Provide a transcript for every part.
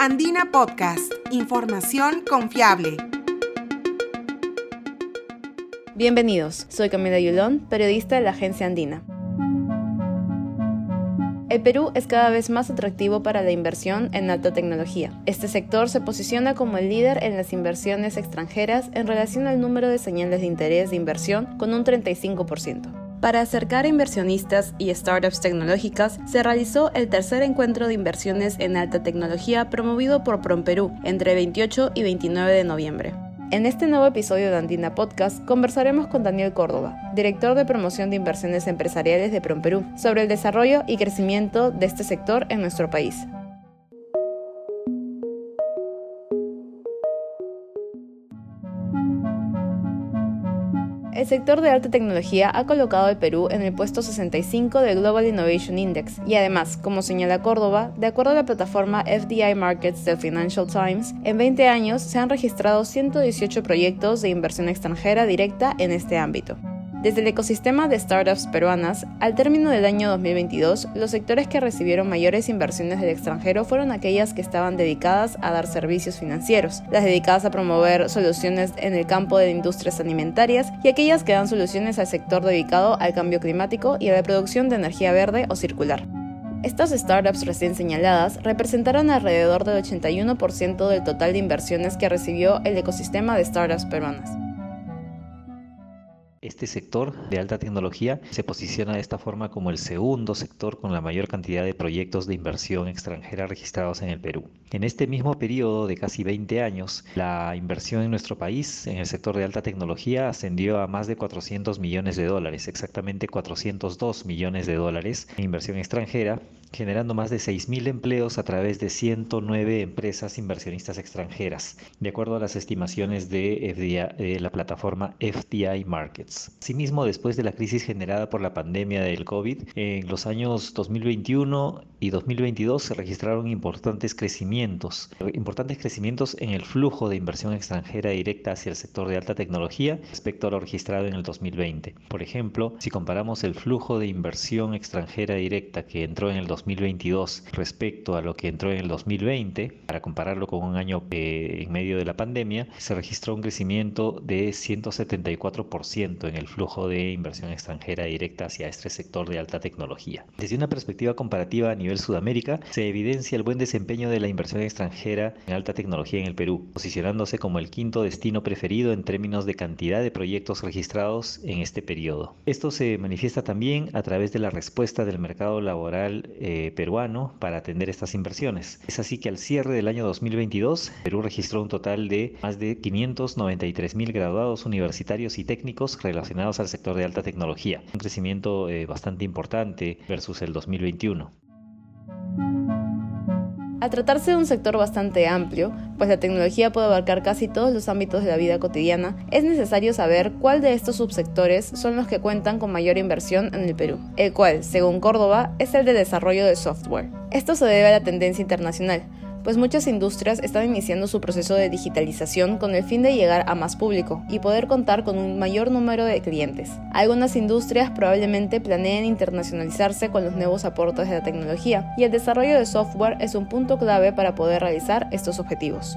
Andina Podcast, información confiable. Bienvenidos, soy Camila Yulón, periodista de la agencia Andina. El Perú es cada vez más atractivo para la inversión en alta tecnología. Este sector se posiciona como el líder en las inversiones extranjeras en relación al número de señales de interés de inversión con un 35%. Para acercar a inversionistas y startups tecnológicas, se realizó el tercer encuentro de inversiones en alta tecnología promovido por PromPerú entre 28 y 29 de noviembre. En este nuevo episodio de Andina Podcast conversaremos con Daniel Córdoba, director de promoción de inversiones empresariales de PromPerú, sobre el desarrollo y crecimiento de este sector en nuestro país. El sector de alta tecnología ha colocado al Perú en el puesto 65 del Global Innovation Index y además, como señala Córdoba, de acuerdo a la plataforma FDI Markets del Financial Times, en 20 años se han registrado 118 proyectos de inversión extranjera directa en este ámbito. Desde el ecosistema de startups peruanas, al término del año 2022, los sectores que recibieron mayores inversiones del extranjero fueron aquellas que estaban dedicadas a dar servicios financieros, las dedicadas a promover soluciones en el campo de industrias alimentarias y aquellas que dan soluciones al sector dedicado al cambio climático y a la producción de energía verde o circular. Estas startups recién señaladas representaron alrededor del 81% del total de inversiones que recibió el ecosistema de startups peruanas. Este sector de alta tecnología se posiciona de esta forma como el segundo sector con la mayor cantidad de proyectos de inversión extranjera registrados en el Perú. En este mismo periodo de casi 20 años, la inversión en nuestro país en el sector de alta tecnología ascendió a más de 400 millones de dólares, exactamente 402 millones de dólares en inversión extranjera, generando más de 6.000 empleos a través de 109 empresas inversionistas extranjeras, de acuerdo a las estimaciones de, de la plataforma FDI Asimismo, después de la crisis generada por la pandemia del COVID, en los años 2021 y 2022 se registraron importantes crecimientos, importantes crecimientos en el flujo de inversión extranjera directa hacia el sector de alta tecnología respecto a lo registrado en el 2020. Por ejemplo, si comparamos el flujo de inversión extranjera directa que entró en el 2022 respecto a lo que entró en el 2020, para compararlo con un año eh, en medio de la pandemia, se registró un crecimiento de 174% en el flujo de inversión extranjera directa hacia este sector de alta tecnología. Desde una perspectiva comparativa a nivel Sudamérica, se evidencia el buen desempeño de la inversión extranjera en alta tecnología en el Perú, posicionándose como el quinto destino preferido en términos de cantidad de proyectos registrados en este periodo. Esto se manifiesta también a través de la respuesta del mercado laboral eh, peruano para atender estas inversiones. Es así que al cierre del año 2022, Perú registró un total de más de 593 mil graduados universitarios y técnicos relacionados al sector de alta tecnología, un crecimiento eh, bastante importante versus el 2021. Al tratarse de un sector bastante amplio, pues la tecnología puede abarcar casi todos los ámbitos de la vida cotidiana, es necesario saber cuál de estos subsectores son los que cuentan con mayor inversión en el Perú, el cual, según Córdoba, es el de desarrollo de software. Esto se debe a la tendencia internacional, pues muchas industrias están iniciando su proceso de digitalización con el fin de llegar a más público y poder contar con un mayor número de clientes. Algunas industrias probablemente planeen internacionalizarse con los nuevos aportes de la tecnología y el desarrollo de software es un punto clave para poder realizar estos objetivos.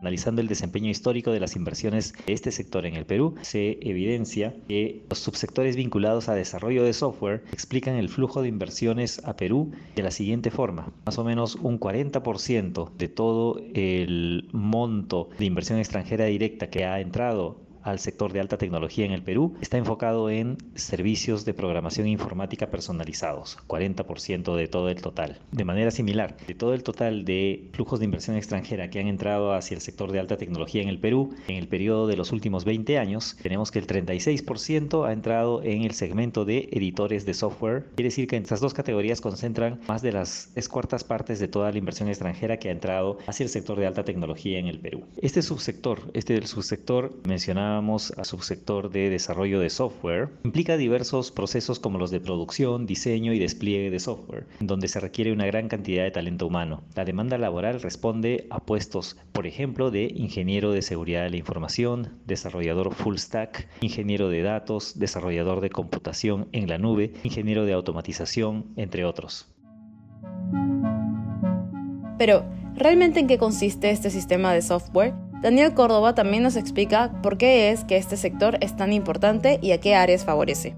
Analizando el desempeño histórico de las inversiones de este sector en el Perú, se evidencia que los subsectores vinculados a desarrollo de software explican el flujo de inversiones a Perú de la siguiente forma. Más o menos un 40% de todo el monto de inversión extranjera directa que ha entrado al sector de alta tecnología en el Perú está enfocado en servicios de programación informática personalizados, 40% de todo el total. De manera similar, de todo el total de flujos de inversión extranjera que han entrado hacia el sector de alta tecnología en el Perú, en el periodo de los últimos 20 años, tenemos que el 36% ha entrado en el segmento de editores de software. Quiere decir que estas dos categorías concentran más de las es cuartas partes de toda la inversión extranjera que ha entrado hacia el sector de alta tecnología en el Perú. Este subsector, este del subsector mencionado a subsector de desarrollo de software, implica diversos procesos como los de producción, diseño y despliegue de software, donde se requiere una gran cantidad de talento humano. La demanda laboral responde a puestos, por ejemplo, de ingeniero de seguridad de la información, desarrollador full stack, ingeniero de datos, desarrollador de computación en la nube, ingeniero de automatización, entre otros. Pero, ¿realmente en qué consiste este sistema de software? Daniel Córdoba también nos explica por qué es que este sector es tan importante y a qué áreas favorece.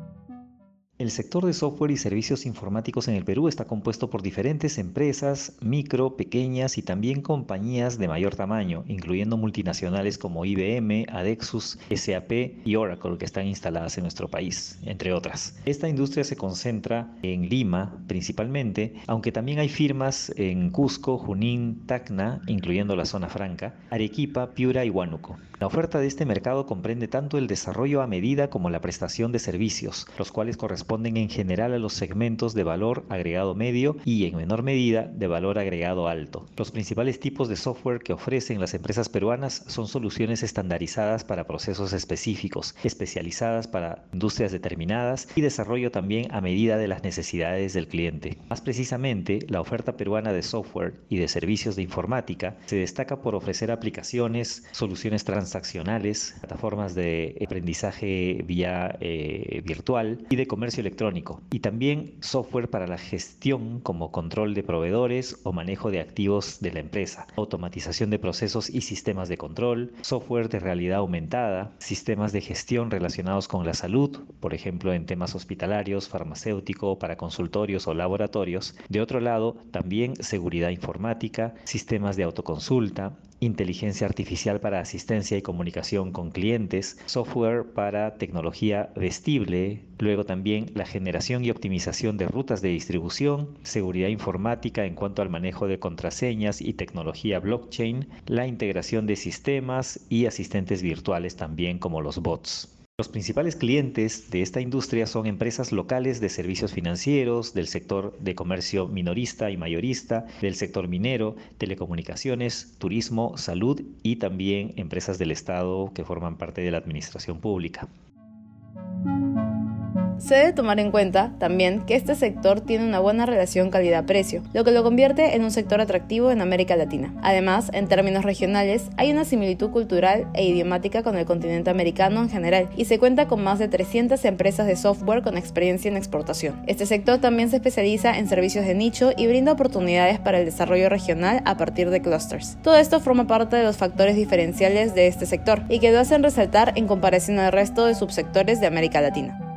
El sector de software y servicios informáticos en el Perú está compuesto por diferentes empresas, micro, pequeñas y también compañías de mayor tamaño, incluyendo multinacionales como IBM, Adexus, SAP y Oracle que están instaladas en nuestro país, entre otras. Esta industria se concentra en Lima principalmente, aunque también hay firmas en Cusco, Junín, Tacna, incluyendo la zona franca, Arequipa, Piura y Huánuco. La oferta de este mercado comprende tanto el desarrollo a medida como la prestación de servicios, los cuales corresponden en general a los segmentos de valor agregado medio y en menor medida de valor agregado alto. Los principales tipos de software que ofrecen las empresas peruanas son soluciones estandarizadas para procesos específicos, especializadas para industrias determinadas y desarrollo también a medida de las necesidades del cliente. Más precisamente, la oferta peruana de software y de servicios de informática se destaca por ofrecer aplicaciones, soluciones trans transaccionales, plataformas de aprendizaje vía eh, virtual y de comercio electrónico. Y también software para la gestión como control de proveedores o manejo de activos de la empresa, automatización de procesos y sistemas de control, software de realidad aumentada, sistemas de gestión relacionados con la salud, por ejemplo en temas hospitalarios, farmacéutico, para consultorios o laboratorios. De otro lado, también seguridad informática, sistemas de autoconsulta, inteligencia artificial para asistencia y comunicación con clientes, software para tecnología vestible, luego también la generación y optimización de rutas de distribución, seguridad informática en cuanto al manejo de contraseñas y tecnología blockchain, la integración de sistemas y asistentes virtuales también como los bots. Los principales clientes de esta industria son empresas locales de servicios financieros, del sector de comercio minorista y mayorista, del sector minero, telecomunicaciones, turismo, salud y también empresas del Estado que forman parte de la administración pública. Se debe tomar en cuenta también que este sector tiene una buena relación calidad-precio, lo que lo convierte en un sector atractivo en América Latina. Además, en términos regionales, hay una similitud cultural e idiomática con el continente americano en general y se cuenta con más de 300 empresas de software con experiencia en exportación. Este sector también se especializa en servicios de nicho y brinda oportunidades para el desarrollo regional a partir de clusters. Todo esto forma parte de los factores diferenciales de este sector y que lo hacen resaltar en comparación al resto de subsectores de América Latina.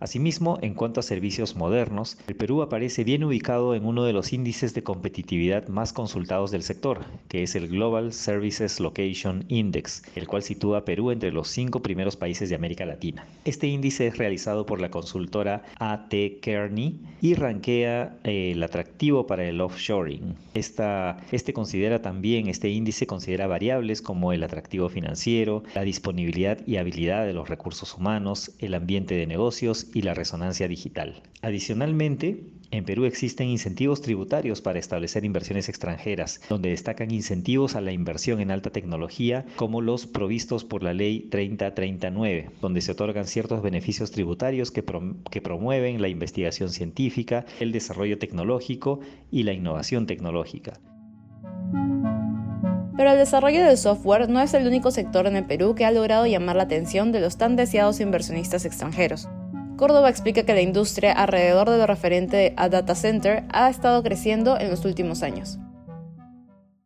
Asimismo, en cuanto a servicios modernos, el Perú aparece bien ubicado en uno de los índices de competitividad más consultados del sector, que es el Global Services Location Index, el cual sitúa a Perú entre los cinco primeros países de América Latina. Este índice es realizado por la consultora AT Kearney y rankea eh, el atractivo para el offshoring. este considera también, este índice considera variables como el atractivo financiero, la disponibilidad y habilidad de los recursos humanos, el ambiente de negocios y la resonancia digital. Adicionalmente, en Perú existen incentivos tributarios para establecer inversiones extranjeras, donde destacan incentivos a la inversión en alta tecnología, como los provistos por la Ley 3039, donde se otorgan ciertos beneficios tributarios que, que promueven la investigación científica, el desarrollo tecnológico y la innovación tecnológica. Pero el desarrollo del software no es el único sector en el Perú que ha logrado llamar la atención de los tan deseados inversionistas extranjeros. Córdoba explica que la industria alrededor de lo referente a data center ha estado creciendo en los últimos años.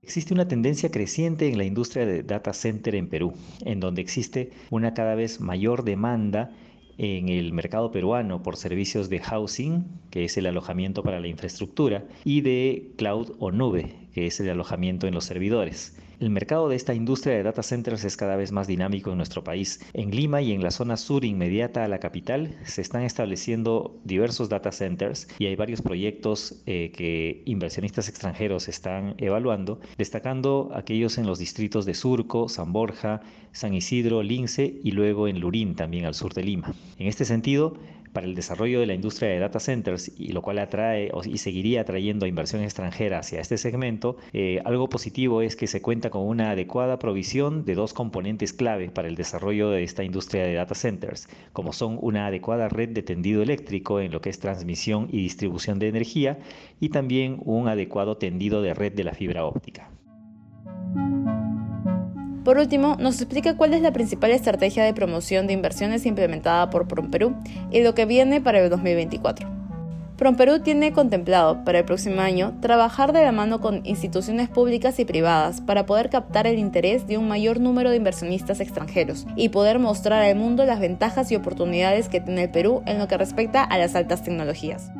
Existe una tendencia creciente en la industria de data center en Perú, en donde existe una cada vez mayor demanda en el mercado peruano por servicios de housing, que es el alojamiento para la infraestructura, y de cloud o nube, que es el alojamiento en los servidores. El mercado de esta industria de data centers es cada vez más dinámico en nuestro país. En Lima y en la zona sur inmediata a la capital se están estableciendo diversos data centers y hay varios proyectos eh, que inversionistas extranjeros están evaluando, destacando aquellos en los distritos de Surco, San Borja, San Isidro, Lince y luego en Lurín, también al sur de Lima. En este sentido, para el desarrollo de la industria de data centers, y lo cual atrae y seguiría atrayendo inversión extranjera hacia este segmento, eh, algo positivo es que se cuenta con una adecuada provisión de dos componentes clave para el desarrollo de esta industria de data centers, como son una adecuada red de tendido eléctrico en lo que es transmisión y distribución de energía, y también un adecuado tendido de red de la fibra óptica. Por último, nos explica cuál es la principal estrategia de promoción de inversiones implementada por PROMPERÚ y lo que viene para el 2024. PromPerú tiene contemplado para el próximo año trabajar de la mano con instituciones públicas y privadas para poder captar el interés de un mayor número de inversionistas extranjeros y poder mostrar al mundo las ventajas y oportunidades que tiene el Perú en lo que respecta a las altas tecnologías.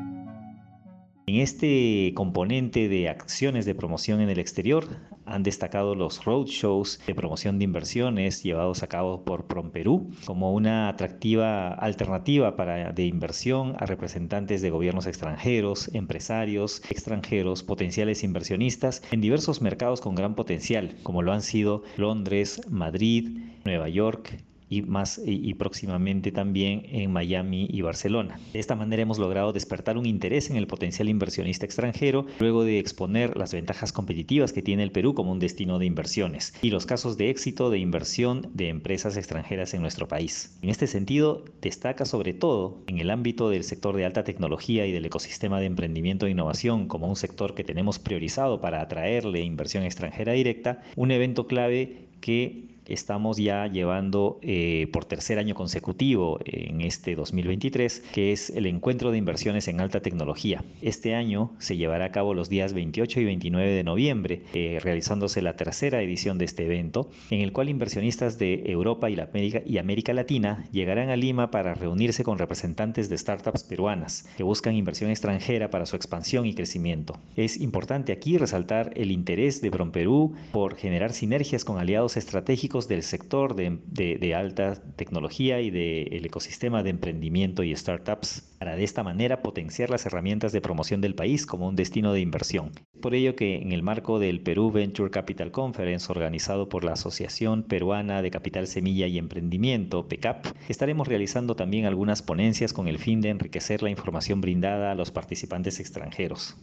En este componente de acciones de promoción en el exterior han destacado los roadshows de promoción de inversiones llevados a cabo por PromPerú como una atractiva alternativa para, de inversión a representantes de gobiernos extranjeros, empresarios extranjeros, potenciales inversionistas en diversos mercados con gran potencial, como lo han sido Londres, Madrid, Nueva York, y más y, próximamente también en Miami y Barcelona. De esta manera hemos logrado despertar un interés en el potencial inversionista extranjero luego de exponer las ventajas competitivas que tiene el Perú como un destino de inversiones y los casos de éxito de inversión de empresas extranjeras en nuestro país. En este sentido, destaca sobre todo en el ámbito del sector de alta tecnología y del ecosistema de emprendimiento e innovación como un sector que tenemos priorizado para atraerle inversión extranjera directa, un evento clave que estamos ya llevando eh, por tercer año consecutivo en este 2023, que es el encuentro de inversiones en alta tecnología. Este año se llevará a cabo los días 28 y 29 de noviembre, eh, realizándose la tercera edición de este evento, en el cual inversionistas de Europa y, la América, y América Latina llegarán a Lima para reunirse con representantes de startups peruanas que buscan inversión extranjera para su expansión y crecimiento. Es importante aquí resaltar el interés de Perú por generar sinergias con aliados estratégicos del sector de, alta tecnología y del ecosistema de emprendimiento y startups para de esta manera potenciar las herramientas de promoción del país como un destino de inversión. Por ello que en el marco del Perú Venture Capital Conference organizado por la Asociación Peruana de Capital Semilla y Emprendimiento, PECAP, estaremos realizando también algunas ponencias con el fin de enriquecer la información brindada a los participantes extranjeros.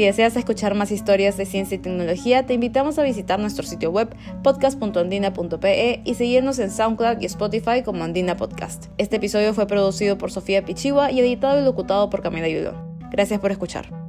Si deseas escuchar más historias de ciencia y tecnología, te invitamos a visitar nuestro sitio web podcast.andina.pe y seguirnos en SoundCloud y Spotify como Andina Podcast. Este episodio fue producido por Sofía Pichigua y editado y locutado por Camila Yulón. Gracias por escuchar.